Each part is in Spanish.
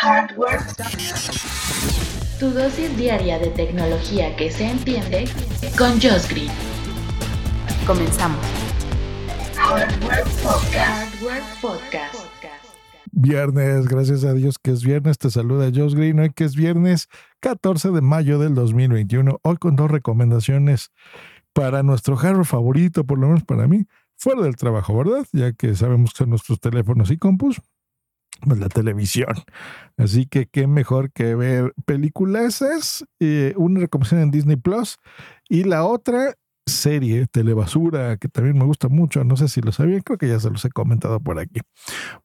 Hardware. Tu dosis diaria de tecnología que se entiende con Josh Green. Comenzamos. Hardware Podcast. Hardware Podcast. Viernes, gracias a Dios que es viernes. Te saluda Josh Green hoy que es viernes 14 de mayo del 2021. Hoy con dos recomendaciones para nuestro hardware favorito, por lo menos para mí, fuera del trabajo, ¿verdad? Ya que sabemos que son nuestros teléfonos y compus, pues la televisión. Así que qué mejor que ver películas, eh, una recomendación en Disney Plus y la otra serie Telebasura que también me gusta mucho, no sé si lo sabían, creo que ya se los he comentado por aquí.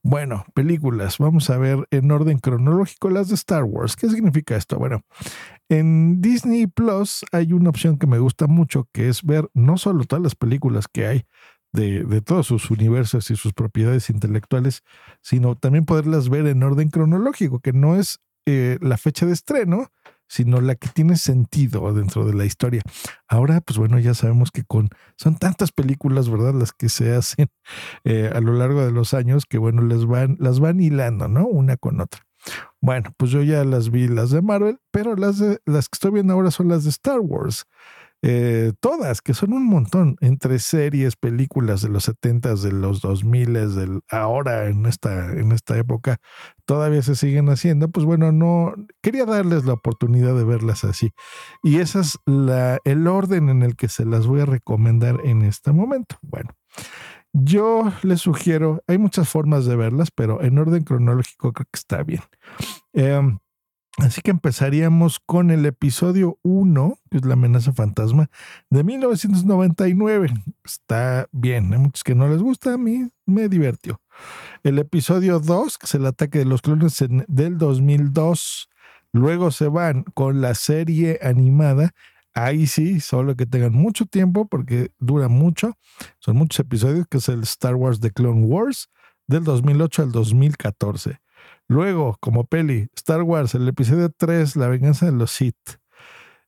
Bueno, películas, vamos a ver en orden cronológico las de Star Wars. ¿Qué significa esto? Bueno, en Disney Plus hay una opción que me gusta mucho que es ver no solo todas las películas que hay, de, todos sus universos y sus propiedades intelectuales, sino también poderlas ver en orden cronológico, que no es eh, la fecha de estreno, sino la que tiene sentido dentro de la historia. Ahora, pues bueno, ya sabemos que con son tantas películas, ¿verdad? Las que se hacen eh, a lo largo de los años que bueno, les van, las van hilando, ¿no? Una con otra. Bueno, pues yo ya las vi las de Marvel, pero las de las que estoy viendo ahora son las de Star Wars. Eh, todas, que son un montón, entre series, películas de los 70 de los 2000 del ahora en esta, en esta época, todavía se siguen haciendo, pues bueno, no, quería darles la oportunidad de verlas así. Y ese es la, el orden en el que se las voy a recomendar en este momento. Bueno. Yo les sugiero, hay muchas formas de verlas, pero en orden cronológico creo que está bien. Eh, Así que empezaríamos con el episodio 1, que es la amenaza fantasma, de 1999. Está bien, hay muchos que no les gusta, a mí me divirtió. El episodio 2, que es el ataque de los clones del 2002. Luego se van con la serie animada. Ahí sí, solo que tengan mucho tiempo porque dura mucho. Son muchos episodios, que es el Star Wars The Clone Wars del 2008 al 2014. Luego, como peli, Star Wars, el episodio 3, La venganza de los Sith.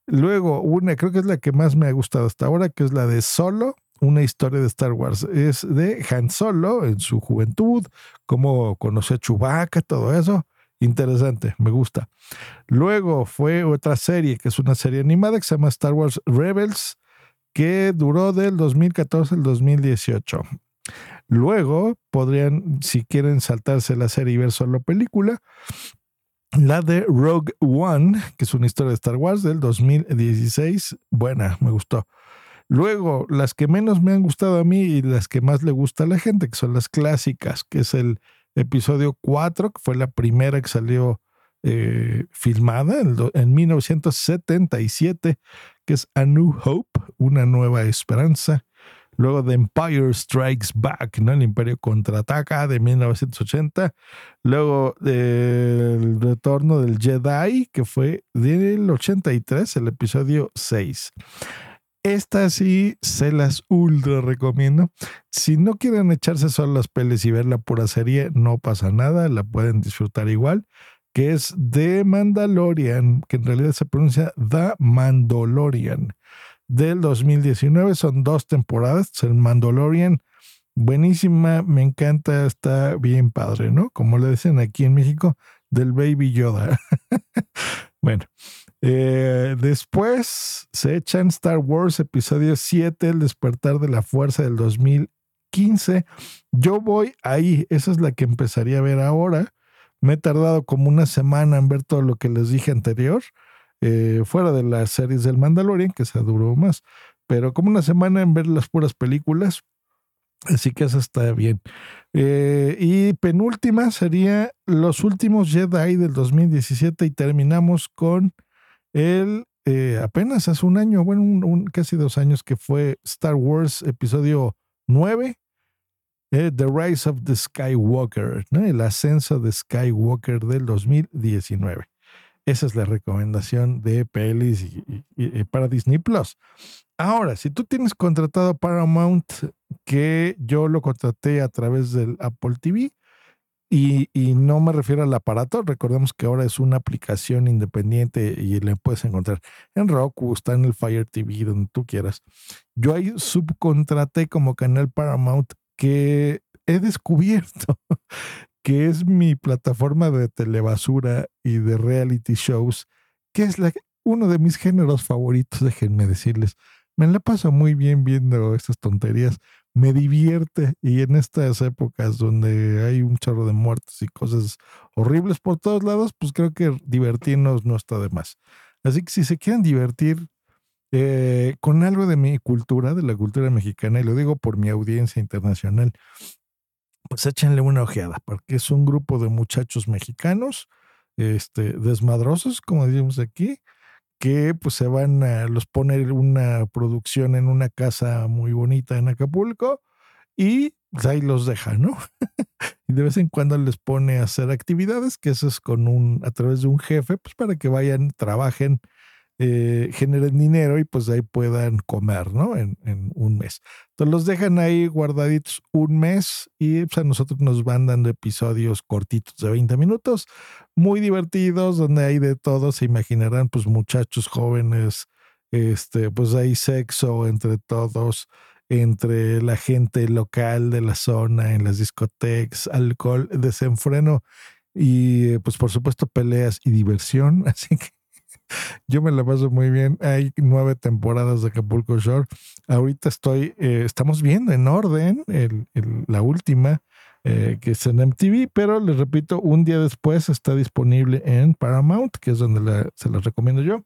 Luego, una, creo que es la que más me ha gustado hasta ahora, que es la de Solo, una historia de Star Wars. Es de Han Solo en su juventud, cómo conoció a Chewbacca, todo eso. Interesante, me gusta. Luego fue otra serie, que es una serie animada que se llama Star Wars Rebels, que duró del 2014 al 2018. Luego podrían, si quieren saltarse la serie y ver solo película, la de Rogue One, que es una historia de Star Wars del 2016. Buena, me gustó. Luego, las que menos me han gustado a mí y las que más le gusta a la gente, que son las clásicas, que es el episodio 4, que fue la primera que salió eh, filmada en, en 1977, que es A New Hope, una nueva esperanza. Luego de Empire Strikes Back, ¿no? El Imperio contraataca de 1980. Luego del retorno del Jedi, que fue del 83, el episodio 6. Esta sí se las ultra recomiendo. Si no quieren echarse solo las peles y ver la pura serie, no pasa nada, la pueden disfrutar igual. Que es The Mandalorian, que en realidad se pronuncia The Mandalorian del 2019. Son dos temporadas. El Mandalorian, buenísima, me encanta, está bien padre, ¿no? Como le dicen aquí en México, del Baby Yoda. bueno, eh, después se echan Star Wars episodio 7, El despertar de la fuerza del 2015. Yo voy ahí, esa es la que empezaría a ver ahora. Me he tardado como una semana en ver todo lo que les dije anterior. Eh, fuera de las series del Mandalorian, que se duró más, pero como una semana en ver las puras películas, así que eso está bien. Eh, y penúltima sería Los últimos Jedi del 2017 y terminamos con el, eh, apenas hace un año, bueno, un, casi dos años que fue Star Wars episodio 9. The Rise of the Skywalker, el ascenso de Skywalker del 2019. Esa es la recomendación de pelis y, para Disney Plus. Ahora, si tú tienes contratado Paramount, que yo lo contraté a través del Apple TV, y, no me refiero al aparato, recordemos que ahora es una aplicación independiente y le puedes encontrar en Roku, está en el Fire TV, donde tú quieras. Yo ahí subcontraté como canal Paramount que he descubierto que es mi plataforma de telebasura y de reality shows, que es uno de mis géneros favoritos, déjenme decirles. Me la paso muy bien viendo estas tonterías, me divierte y en estas épocas donde hay un chorro de muertes y cosas horribles por todos lados, pues creo que divertirnos no está de más. Así que si se quieren divertir eh, con algo de mi cultura, de la cultura mexicana, y lo digo por mi audiencia internacional, pues échenle una ojeada, porque es un grupo de muchachos mexicanos, este, desmadrosos, como decimos aquí, que pues se van a los poner una producción en una casa muy bonita en Acapulco y pues, ahí los deja, ¿no? y de vez en cuando les pone a hacer actividades, que eso es con un, a través de un jefe, pues para que vayan, trabajen eh, generen dinero y pues ahí puedan comer, ¿no? En, un mes. Entonces los dejan ahí guardaditos un mes y pues, a nosotros nos van dando episodios cortitos de 20 minutos, muy divertidos, donde hay de todo, se imaginarán pues muchachos jóvenes, este, pues hay sexo entre todos, entre la gente local de la zona, en las discotecas, alcohol, desenfreno y pues por supuesto peleas y diversión, así que yo me la paso muy bien. Hay nueve temporadas de Acapulco Shore. Ahorita estoy, eh, estamos viendo en orden la última, eh, que es en MTV, pero les repito, un día después está disponible en Paramount, que es donde se las recomiendo yo.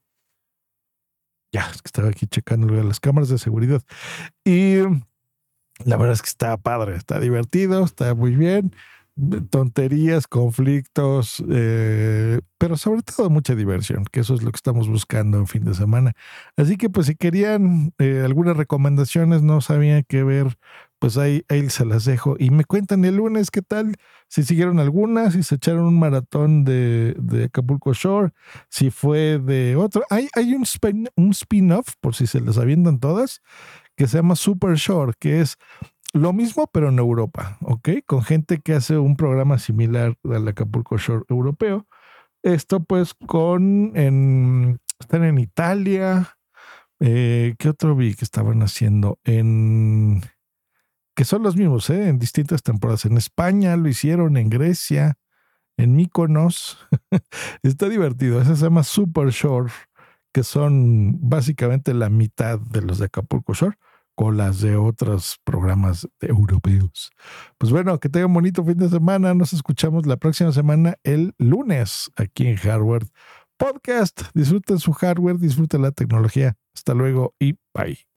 Ya, es que estaba aquí checando las cámaras de seguridad. Y la verdad es que está padre, está divertido, está muy bien tonterías, conflictos, eh, pero sobre todo mucha diversión, que eso es lo que estamos buscando en fin de semana. Así que pues si querían eh, algunas recomendaciones, no sabían qué ver, pues ahí, ahí se las dejo. Y me cuentan el lunes qué tal, si siguieron algunas, si se echaron un maratón de, Acapulco Shore, si fue de otro. Hay, un, un spin-off, por si se les avientan todas, que se llama Super Shore, que es lo mismo, pero en Europa, ¿ok? Con gente que hace un programa similar al Acapulco Shore europeo. Esto pues con, en, están en Italia. Eh, ¿Qué otro vi que estaban haciendo? En, que son los mismos, ¿eh? En distintas temporadas. En España lo hicieron, en Grecia, en Mykonos. Está divertido. Ese se llama Super Shore, que son básicamente la mitad de los de Acapulco Shore las de otros programas europeos. Pues bueno, que tengan bonito fin de semana. Nos escuchamos la próxima semana, el lunes, aquí en Hardware Podcast. Disfruten su hardware, disfruten la tecnología. Hasta luego y bye.